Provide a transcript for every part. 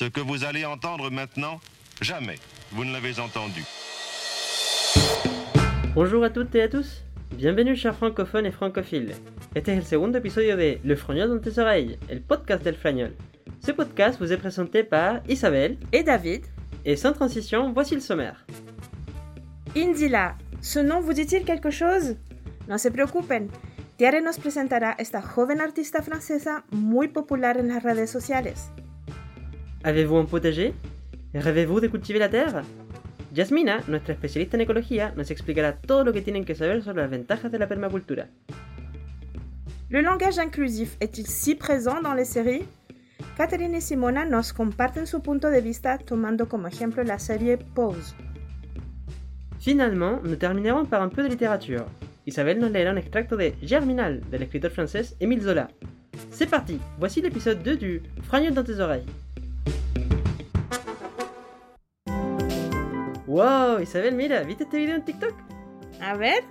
Ce que vous allez entendre maintenant, jamais vous ne l'avez entendu. Bonjour à toutes et à tous. Bienvenue chers francophones et francophiles. Este es el segundo episodio de Le Fragnol dans tes oreilles, el podcast del Fragnol. Ce podcast vous est présenté par Isabelle et David. Et sans transition, voici le sommaire. Indila, ce nom vous dit-il quelque chose? No se preocupen, Tiare nos presentará esta joven artista francesa muy popular en las redes sociales. ¿Avez-vous un potager? ¿Rêvez-vous de cultiver la terre? Yasmina, nuestra especialista en ecología, nos explicará todo lo que tienen que saber sobre las ventajas de la permacultura. Le langage inclusif est-il si présent dans les séries? Catherine y Simona nos comparten su punto de vista tomando como ejemplo la serie Pose. Finalement, nous terminerons par un peu de littérature. Isabelle nos leerá un extracto de Germinal del escritor francés Émile Zola. C'est parti, voici l'épisode 2 du Fragnol dans tes oreilles. Wow, Isabelle, mira, ¿viste esta video en TikTok? A ver.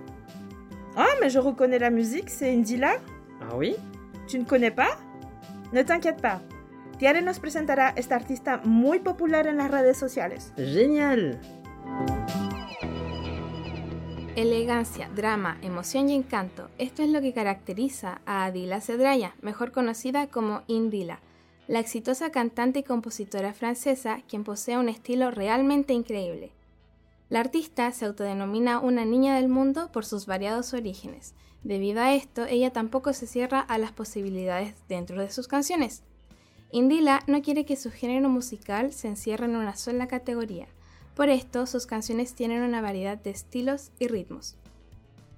Oh, mais je reconnais la musique, c'est Indila. Ah oui? Tu ne connais pas? Ne t'inquiète pas. Tiare nos presentará esta artista muy popular en las redes sociales. Génial! Elegancia, drama, emoción y encanto. Esto es lo que caracteriza a Adila Cedraya, mejor conocida como Indila, la exitosa cantante y compositora francesa quien posee un estilo realmente increíble. La artista se autodenomina una niña del mundo por sus variados orígenes. Debido a esto, ella tampoco se cierra a las posibilidades dentro de sus canciones. Indila no quiere que su género musical se encierre en una sola categoría. Por esto, sus canciones tienen una variedad de estilos y ritmos.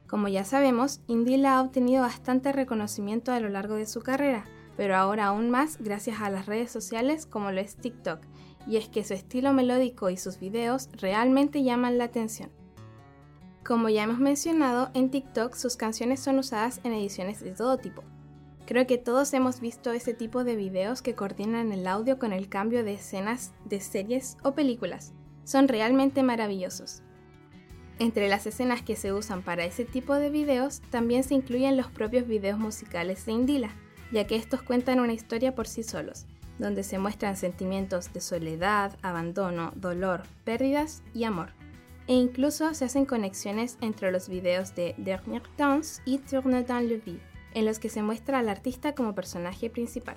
Como ya sabemos, Indila ha obtenido bastante reconocimiento a lo largo de su carrera, pero ahora aún más gracias a las redes sociales como lo es TikTok, y es que su estilo melódico y sus videos realmente llaman la atención. Como ya hemos mencionado, en TikTok sus canciones son usadas en ediciones de todo tipo. Creo que todos hemos visto ese tipo de videos que coordinan el audio con el cambio de escenas de series o películas. Son realmente maravillosos. Entre las escenas que se usan para ese tipo de videos también se incluyen los propios videos musicales de Indila, ya que estos cuentan una historia por sí solos, donde se muestran sentimientos de soledad, abandono, dolor, pérdidas y amor. E incluso se hacen conexiones entre los videos de Dernier Danse y Tourne dans le vide, en los que se muestra al artista como personaje principal.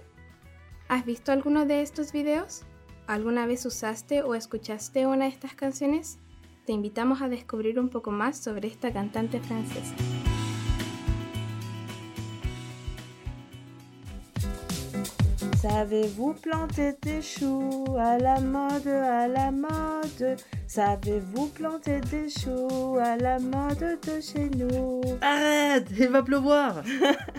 ¿Has visto alguno de estos videos? ¿Alguna vez usaste o escuchaste una de estas canciones? Te invitamos a descubrir un poco más sobre esta cantante francesa. Savez-vous planter des choux à la mode, à la mode? Savez-vous planter des choux à la mode de chez nous? Arrête, il va pleuvoir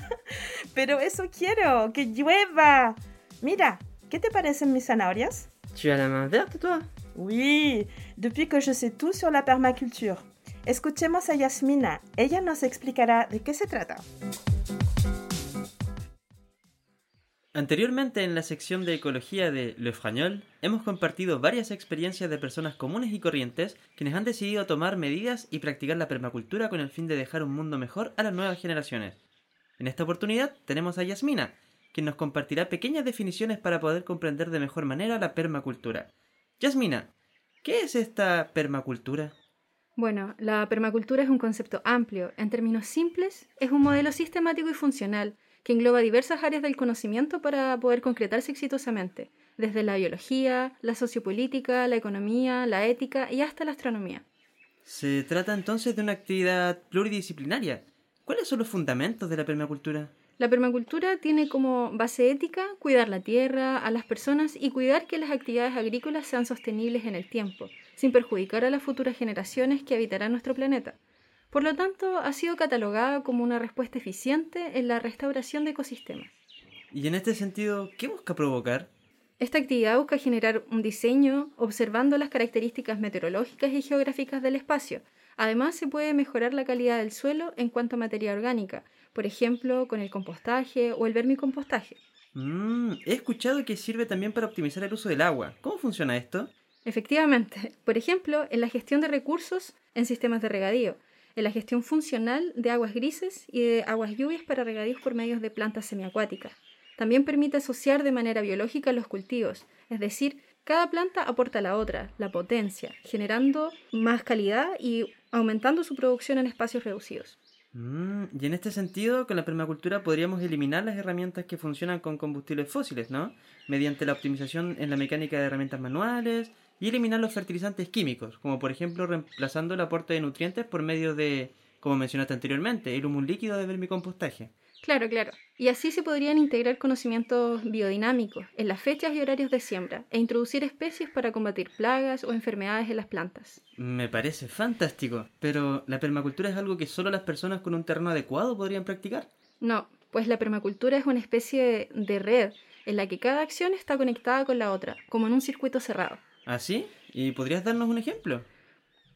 Pero eso quiero, que llueva. Mira, ¿qué te parecen mis zanahorias? Tu as la main verte, toi? Oui, depuis que je sais tout sur la permaculture. Escuchemos a Yasmina, ella nos explicará de qué se trata. Anteriormente en la sección de ecología de Le Fragnol hemos compartido varias experiencias de personas comunes y corrientes quienes han decidido tomar medidas y practicar la permacultura con el fin de dejar un mundo mejor a las nuevas generaciones. En esta oportunidad tenemos a Yasmina, quien nos compartirá pequeñas definiciones para poder comprender de mejor manera la permacultura. Yasmina, ¿qué es esta permacultura? Bueno, la permacultura es un concepto amplio. En términos simples, es un modelo sistemático y funcional que engloba diversas áreas del conocimiento para poder concretarse exitosamente, desde la biología, la sociopolítica, la economía, la ética y hasta la astronomía. Se trata entonces de una actividad pluridisciplinaria. ¿Cuáles son los fundamentos de la permacultura? La permacultura tiene como base ética cuidar la tierra, a las personas y cuidar que las actividades agrícolas sean sostenibles en el tiempo, sin perjudicar a las futuras generaciones que habitarán nuestro planeta. Por lo tanto, ha sido catalogada como una respuesta eficiente en la restauración de ecosistemas. Y en este sentido, ¿qué busca provocar? Esta actividad busca generar un diseño observando las características meteorológicas y geográficas del espacio. Además, se puede mejorar la calidad del suelo en cuanto a materia orgánica, por ejemplo, con el compostaje o el vermicompostaje. Mm, he escuchado que sirve también para optimizar el uso del agua. ¿Cómo funciona esto? Efectivamente. Por ejemplo, en la gestión de recursos en sistemas de regadío, en la gestión funcional de aguas grises y de aguas lluvias para regadíos por medios de plantas semiacuáticas. También permite asociar de manera biológica los cultivos, Es decir, cada planta aporta a la otra, la potencia, generando más calidad y aumentando su producción en espacios reducidos. Mm, y en este sentido, con la permacultura podríamos eliminar las herramientas que funcionan con combustibles fósiles, ¿no? Mediante la optimización en la mecánica de herramientas manuales y eliminar los fertilizantes químicos, como por ejemplo reemplazando el aporte de nutrientes por medio de, como mencionaste anteriormente, el humo líquido de vermicompostaje. Claro, claro. Y así se podrían integrar conocimientos biodinámicos en las fechas y horarios de siembra e introducir especies para combatir plagas o enfermedades en las plantas. Me parece fantástico, pero ¿la permacultura es algo que solo las personas con un terreno adecuado podrían practicar? No, pues la permacultura es una especie de red en la que cada acción está conectada con la otra, como en un circuito cerrado. ¿Ah, sí? ¿Y podrías darnos un ejemplo?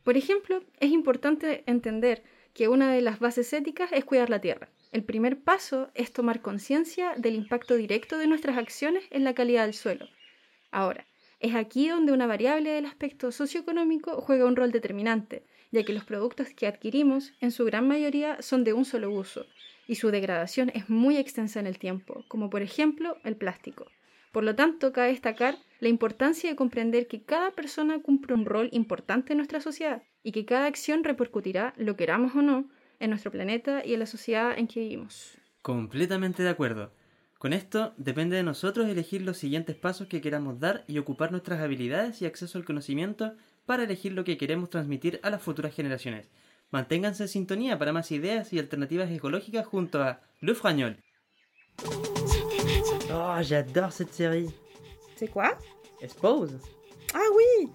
Por ejemplo, es importante entender que una de las bases éticas es cuidar la tierra. El primer paso es tomar conciencia del impacto directo de nuestras acciones en la calidad del suelo. Ahora, es aquí donde una variable del aspecto socioeconómico juega un rol determinante, ya que los productos que adquirimos en su gran mayoría son de un solo uso y su degradación es muy extensa en el tiempo, como por ejemplo el plástico. Por lo tanto, cabe destacar la importancia de comprender que cada persona cumple un rol importante en nuestra sociedad y que cada acción repercutirá, lo queramos o no, en nuestro planeta y en la sociedad en que vivimos. Completamente de acuerdo. Con esto depende de nosotros elegir los siguientes pasos que queramos dar y ocupar nuestras habilidades y acceso al conocimiento para elegir lo que queremos transmitir a las futuras generaciones. Manténganse en sintonía para más ideas y alternativas ecológicas junto a Le Fragnol. Oh, j'adore cette série. C'est quoi Expose. Ah oui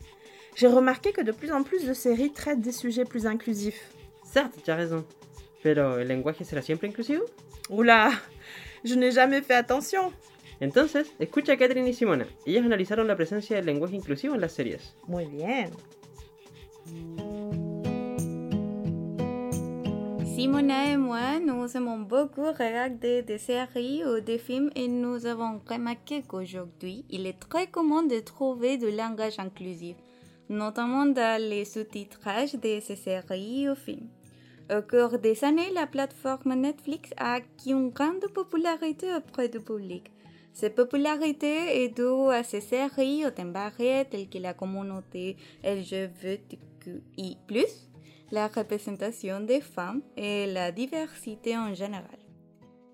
J'ai remarqué que de plus en plus de séries traitent des sujets plus inclusifs. Certes, tu as raison. Pero, ¿el lenguaje será siempre inclusivo? Oula Je n'ai jamais fait attention Entonces, escucha a Catherine y Simona. Ellas analizaron la presencia del lenguaje inclusivo en las series. Muy bien. Simona et moi, nous aimons beaucoup regarder des séries ou des films et nous avons remarqué qu'aujourd'hui, il est très commun de trouver du langage inclusif, notamment dans les sous-titrages de ces séries ou films. Au cours des années, la plateforme Netflix a acquis une grande popularité auprès du public. Cette popularité est due à ces séries au thème variés telles que la communauté LGBTQI+, la représentation des femmes et la diversité en général.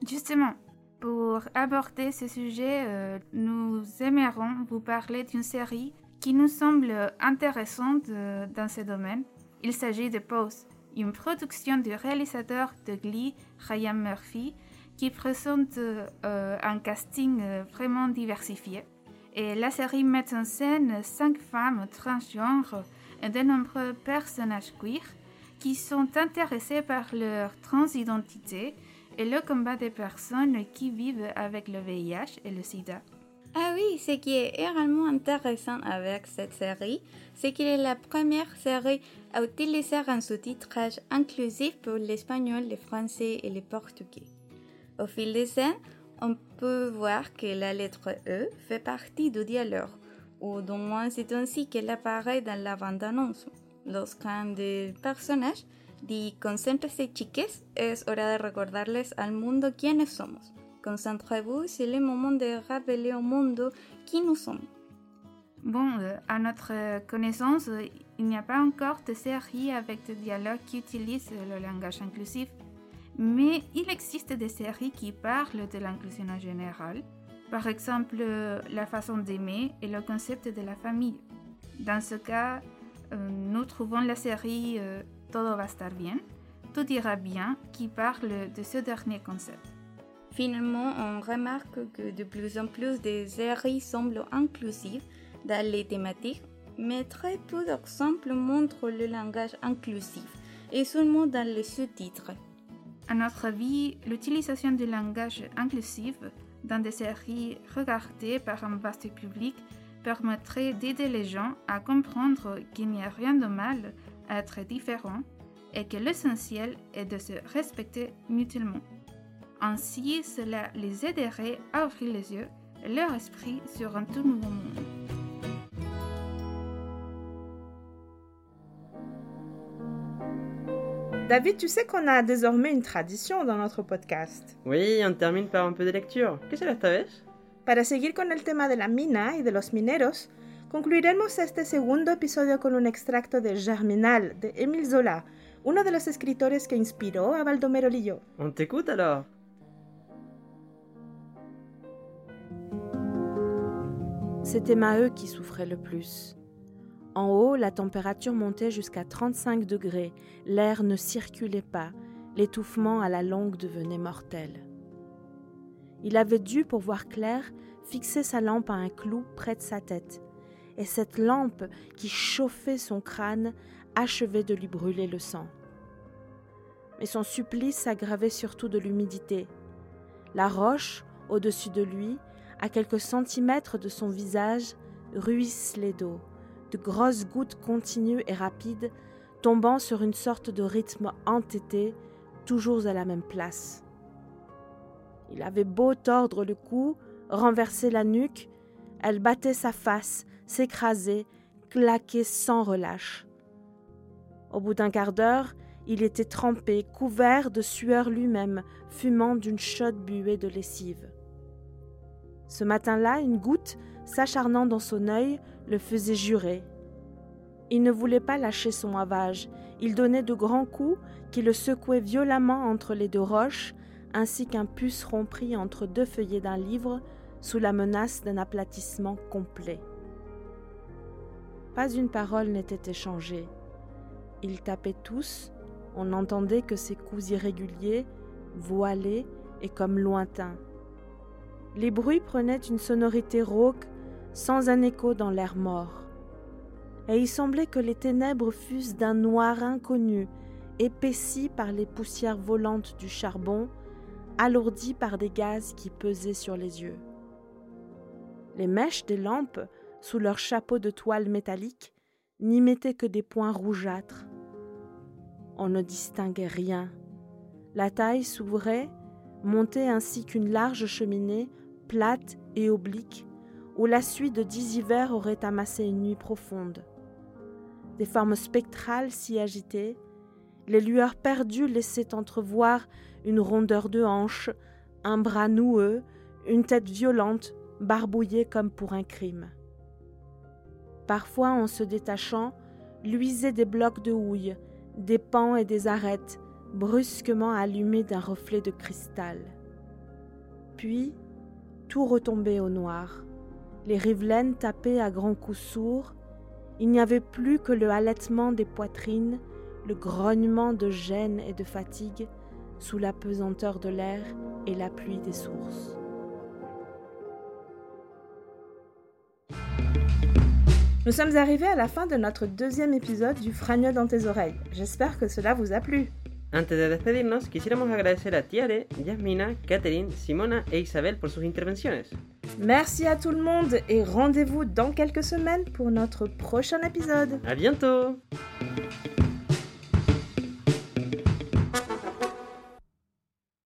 Justement, pour aborder ce sujet, euh, nous aimerions vous parler d'une série qui nous semble intéressante euh, dans ce domaine. Il s'agit de Pose, une production du réalisateur de Glee, Ryan Murphy, qui présente euh, un casting vraiment diversifié. Et la série met en scène cinq femmes transgenres et de nombreux personnages queer qui sont intéressés par leur transidentité et le combat des personnes qui vivent avec le VIH et le sida. Ah oui, ce qui est réellement intéressant avec cette série, c'est qu'elle est la première série à utiliser un sous-titrage inclusif pour l'espagnol, le français et le portugais. Au fil des scènes, on peut voir que la lettre E fait partie du dialogue, ou du moins c'est ainsi qu'elle apparaît dans la bande-annonce. Lorsqu'un des personages dit Concéntrese chiques, es hora de recordarles al mundo quiénes somos. Concentrez-vous, c'est le moment de rappeler au monde qui nous sommes. Bon, euh, à notre connaissance, il n'y a pas encore de série avec des dialogues qui utilisent le langage inclusif, mais il existe des séries qui parlent de l'inclusion en général. Par exemple, euh, la façon d'aimer et le concept de la famille. Dans ce cas, euh, nous trouvons la série euh, Todo va estar bien, Tout ira bien, qui parle de ce dernier concept. Finalement, on remarque que de plus en plus de séries semblent inclusives dans les thématiques, mais très peu d'exemples montrent le langage inclusif, et seulement dans les sous-titres. À notre avis, l'utilisation du langage inclusif dans des séries regardées par un vaste public permettrait d'aider les gens à comprendre qu'il n'y a rien de mal à être différent et que l'essentiel est de se respecter mutuellement. Ainsi, cela les aiderait à ouvrir les yeux et leur esprit sur un tout nouveau monde. David, tu sais qu'on a désormais une tradition dans notre podcast. Oui, on termine par un peu de lecture. ¿Qué será esta vez? Para seguir con el tema de la mina y de los mineros, concluiremos este segundo episodio con un extracto de Germinal de Émile Zola, uno de los escritores que inspiró a Baldomero Lillo. On t'écoute alors C'était Maheu qui souffrait le plus. En haut, la température montait jusqu'à 35 degrés, l'air ne circulait pas, l'étouffement à la longue devenait mortel. Il avait dû, pour voir clair, fixer sa lampe à un clou près de sa tête, et cette lampe qui chauffait son crâne achevait de lui brûler le sang. Mais son supplice s'aggravait surtout de l'humidité. La roche, au-dessus de lui, à quelques centimètres de son visage, ruisselait d'eau, de grosses gouttes continues et rapides, tombant sur une sorte de rythme entêté, toujours à la même place. Il avait beau tordre le cou, renverser la nuque, elle battait sa face, s'écrasait, claquait sans relâche. Au bout d'un quart d'heure, il était trempé, couvert de sueur lui-même, fumant d'une chaude buée de lessive. Ce matin-là, une goutte, s'acharnant dans son œil, le faisait jurer. Il ne voulait pas lâcher son ravage, il donnait de grands coups qui le secouaient violemment entre les deux roches, ainsi qu'un puceron pris entre deux feuillets d'un livre, sous la menace d'un aplatissement complet. Pas une parole n'était échangée. Ils tapaient tous, on n'entendait que ces coups irréguliers, voilés et comme lointains. Les bruits prenaient une sonorité rauque, sans un écho dans l'air mort. Et il semblait que les ténèbres fussent d'un noir inconnu, épaissi par les poussières volantes du charbon, alourdi par des gaz qui pesaient sur les yeux. Les mèches des lampes, sous leurs chapeaux de toile métallique, n'y mettaient que des points rougeâtres. On ne distinguait rien. La taille s'ouvrait, montait ainsi qu'une large cheminée, plate et oblique, où la suite de dix hivers aurait amassé une nuit profonde. Des formes spectrales s'y agitaient, les lueurs perdues laissaient entrevoir une rondeur de hanche, un bras noueux, une tête violente, barbouillée comme pour un crime. Parfois, en se détachant, luisaient des blocs de houille, des pans et des arêtes, brusquement allumés d'un reflet de cristal. Puis, tout retombait au noir. Les rivelaines tapaient à grands coups sourds. Il n'y avait plus que le halètement des poitrines, le grognement de gêne et de fatigue sous la pesanteur de l'air et la pluie des sources. Nous sommes arrivés à la fin de notre deuxième épisode du Fragnol dans tes oreilles. J'espère que cela vous a plu. Antes de despedirnos, quisiéramos agradecer a Tiare, Yasmina, Catherine, Simona e Isabel por sus intervenciones. Merci à tout le monde et rendez-vous dans quelques semaines pour notre prochain épisode. ¡A bientôt!